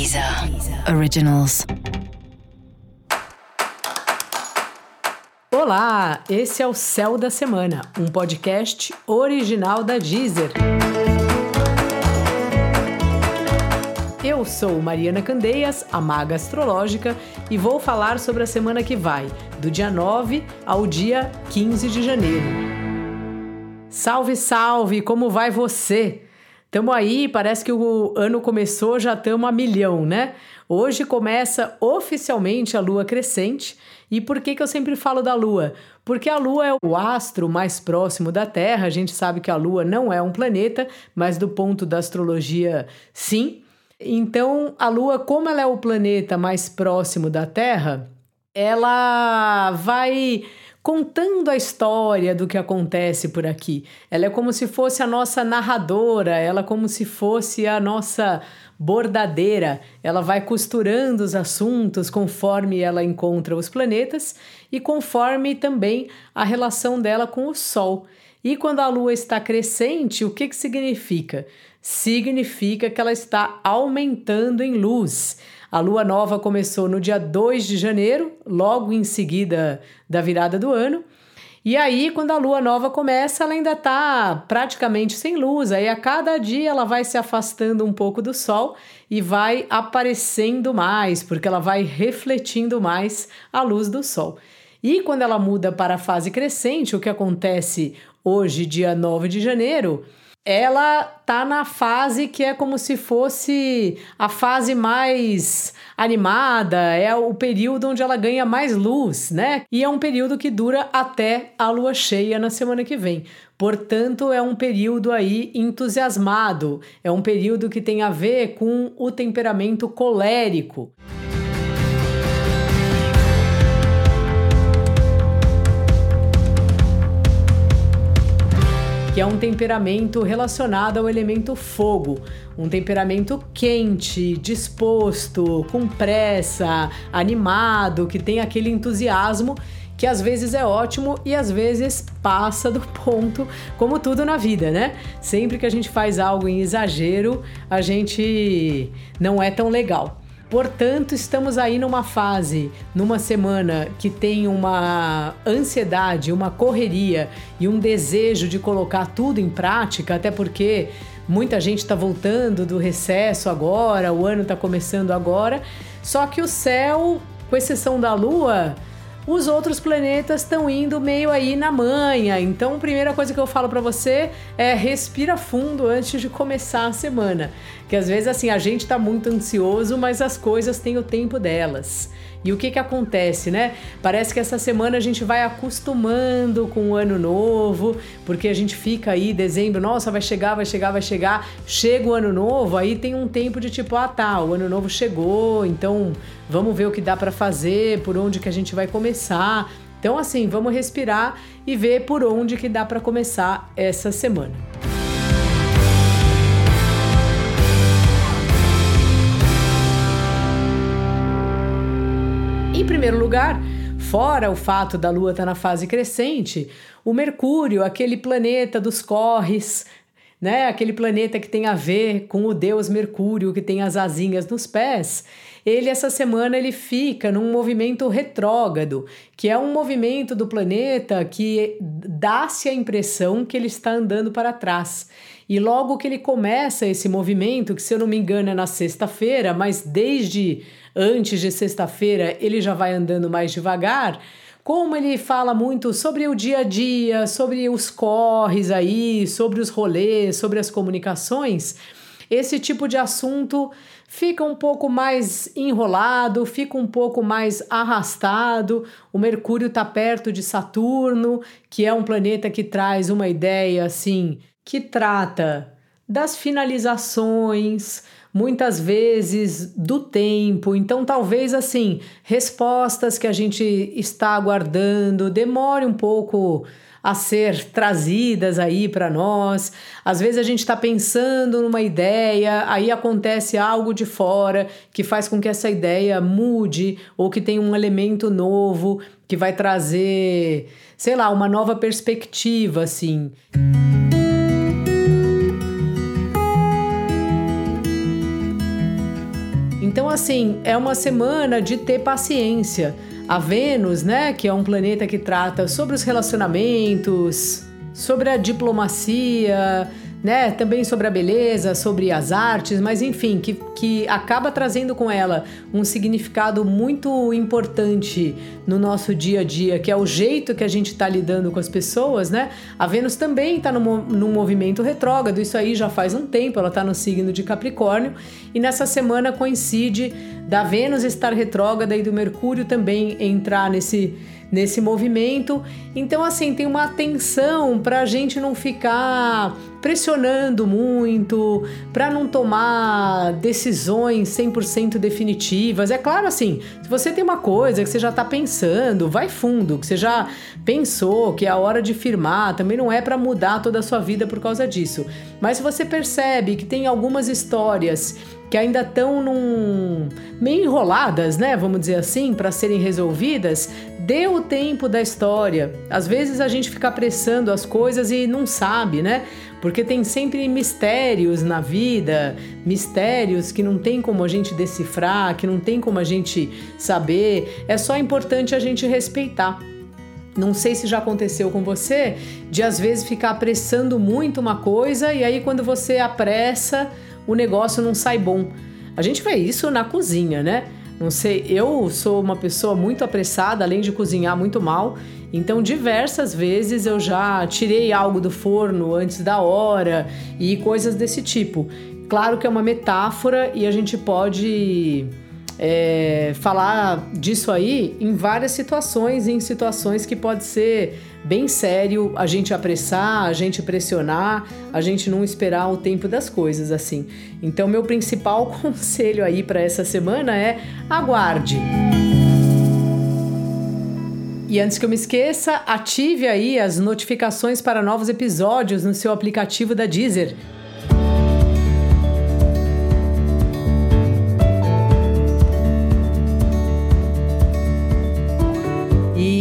Deezer Originals. Olá, esse é o Céu da Semana, um podcast original da Deezer. Eu sou Mariana Candeias, a maga astrológica, e vou falar sobre a semana que vai, do dia 9 ao dia 15 de janeiro. Salve, salve! Como vai você? Tamo aí, parece que o ano começou, já estamos a milhão, né? Hoje começa oficialmente a lua crescente. E por que, que eu sempre falo da lua? Porque a lua é o astro mais próximo da Terra. A gente sabe que a lua não é um planeta, mas do ponto da astrologia, sim. Então, a lua, como ela é o planeta mais próximo da Terra, ela vai contando a história do que acontece por aqui. Ela é como se fosse a nossa narradora, ela é como se fosse a nossa bordadeira. Ela vai costurando os assuntos conforme ela encontra os planetas e conforme também a relação dela com o Sol. E quando a Lua está crescente, o que, que significa? Significa que ela está aumentando em luz. A lua nova começou no dia 2 de janeiro, logo em seguida da virada do ano. E aí, quando a lua nova começa, ela ainda está praticamente sem luz. Aí, a cada dia, ela vai se afastando um pouco do sol e vai aparecendo mais, porque ela vai refletindo mais a luz do sol. E quando ela muda para a fase crescente, o que acontece hoje, dia 9 de janeiro, ela tá na fase que é como se fosse a fase mais animada, é o período onde ela ganha mais luz, né? E é um período que dura até a lua cheia na semana que vem. Portanto, é um período aí entusiasmado, é um período que tem a ver com o temperamento colérico. Que é um temperamento relacionado ao elemento fogo, um temperamento quente, disposto, com pressa, animado, que tem aquele entusiasmo que às vezes é ótimo e às vezes passa do ponto, como tudo na vida, né? Sempre que a gente faz algo em exagero, a gente não é tão legal. Portanto, estamos aí numa fase, numa semana que tem uma ansiedade, uma correria e um desejo de colocar tudo em prática, até porque muita gente está voltando do recesso agora, o ano está começando agora. Só que o céu, com exceção da Lua, os outros planetas estão indo meio aí na manha. Então, a primeira coisa que eu falo para você é respira fundo antes de começar a semana. Que às vezes assim, a gente tá muito ansioso, mas as coisas têm o tempo delas. E o que que acontece, né? Parece que essa semana a gente vai acostumando com o ano novo, porque a gente fica aí dezembro, nossa, vai chegar, vai chegar, vai chegar. Chega o ano novo, aí tem um tempo de tipo, ah, tá, o ano novo chegou, então vamos ver o que dá para fazer, por onde que a gente vai começar. Então assim, vamos respirar e ver por onde que dá para começar essa semana. Primeiro lugar, fora o fato da Lua estar tá na fase crescente, o Mercúrio, aquele planeta dos corres, né? Aquele planeta que tem a ver com o deus Mercúrio, que tem as asinhas nos pés, ele essa semana ele fica num movimento retrógrado, que é um movimento do planeta que dá-se a impressão que ele está andando para trás. E logo que ele começa esse movimento, que se eu não me engano é na sexta-feira, mas desde antes de sexta-feira ele já vai andando mais devagar. Como ele fala muito sobre o dia a dia, sobre os corres aí, sobre os rolês, sobre as comunicações, esse tipo de assunto fica um pouco mais enrolado, fica um pouco mais arrastado. O Mercúrio está perto de Saturno, que é um planeta que traz uma ideia assim que trata das finalizações, muitas vezes do tempo. Então, talvez assim, respostas que a gente está aguardando demore um pouco a ser trazidas aí para nós. Às vezes a gente está pensando numa ideia, aí acontece algo de fora que faz com que essa ideia mude ou que tenha um elemento novo que vai trazer, sei lá, uma nova perspectiva assim. Então, assim, é uma semana de ter paciência. A Vênus, né, que é um planeta que trata sobre os relacionamentos, sobre a diplomacia, né? Também sobre a beleza, sobre as artes, mas enfim, que, que acaba trazendo com ela um significado muito importante no nosso dia a dia, que é o jeito que a gente está lidando com as pessoas, né? A Vênus também está num, num movimento retrógrado, isso aí já faz um tempo, ela está no signo de Capricórnio, e nessa semana coincide da Vênus estar retrógrada e do Mercúrio também entrar nesse nesse movimento. Então, assim, tem uma atenção para a gente não ficar pressionando muito, para não tomar decisões 100% definitivas. É claro, assim, se você tem uma coisa que você já está pensando, vai fundo, que você já pensou que é a hora de firmar, também não é para mudar toda a sua vida por causa disso. Mas se você percebe que tem algumas histórias que ainda estão num meio enroladas, né, vamos dizer assim, para serem resolvidas, dê o tempo da história. Às vezes a gente fica apressando as coisas e não sabe, né? Porque tem sempre mistérios na vida, mistérios que não tem como a gente decifrar, que não tem como a gente saber. É só importante a gente respeitar. Não sei se já aconteceu com você de às vezes ficar apressando muito uma coisa e aí quando você apressa, o negócio não sai bom. A gente vê isso na cozinha, né? Não sei, eu sou uma pessoa muito apressada, além de cozinhar muito mal. Então, diversas vezes eu já tirei algo do forno antes da hora e coisas desse tipo. Claro que é uma metáfora e a gente pode é, falar disso aí em várias situações, em situações que pode ser bem sério a gente apressar, a gente pressionar, a gente não esperar o tempo das coisas assim. Então, meu principal conselho aí para essa semana é aguarde. E antes que eu me esqueça, ative aí as notificações para novos episódios no seu aplicativo da Deezer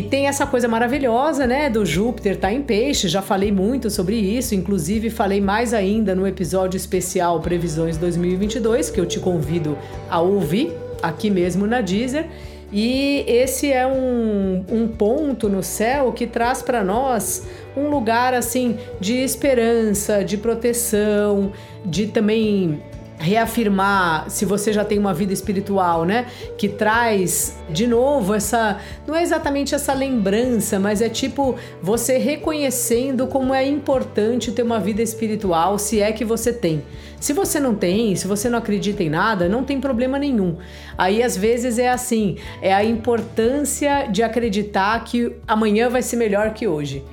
tem essa coisa maravilhosa, né, do Júpiter tá em peixe, já falei muito sobre isso, inclusive falei mais ainda no episódio especial Previsões 2022, que eu te convido a ouvir aqui mesmo na Deezer. E esse é um, um ponto no céu que traz para nós um lugar assim de esperança, de proteção, de também reafirmar se você já tem uma vida espiritual, né? Que traz de novo essa, não é exatamente essa lembrança, mas é tipo você reconhecendo como é importante ter uma vida espiritual, se é que você tem. Se você não tem, se você não acredita em nada, não tem problema nenhum. Aí às vezes é assim, é a importância de acreditar que amanhã vai ser melhor que hoje.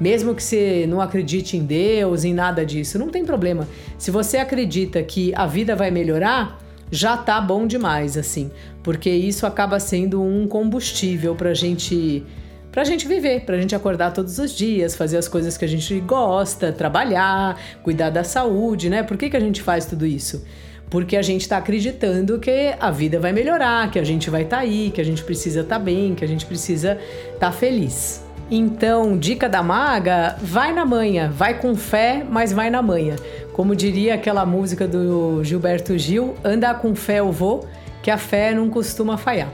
Mesmo que você não acredite em Deus, em nada disso, não tem problema. Se você acredita que a vida vai melhorar, já tá bom demais, assim, porque isso acaba sendo um combustível pra gente pra gente viver, pra gente acordar todos os dias, fazer as coisas que a gente gosta, trabalhar, cuidar da saúde, né? Por que, que a gente faz tudo isso? Porque a gente está acreditando que a vida vai melhorar, que a gente vai estar tá aí, que a gente precisa estar tá bem, que a gente precisa estar tá feliz. Então, dica da maga, vai na manhã, vai com fé, mas vai na manhã. Como diria aquela música do Gilberto Gil, anda com fé eu vou, que a fé não costuma falhar.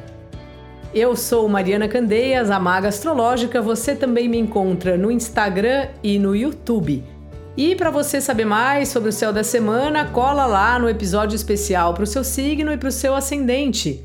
Eu sou Mariana Candeias, a Maga Astrológica. Você também me encontra no Instagram e no YouTube. E para você saber mais sobre o céu da semana, cola lá no episódio especial para o seu signo e para o seu ascendente.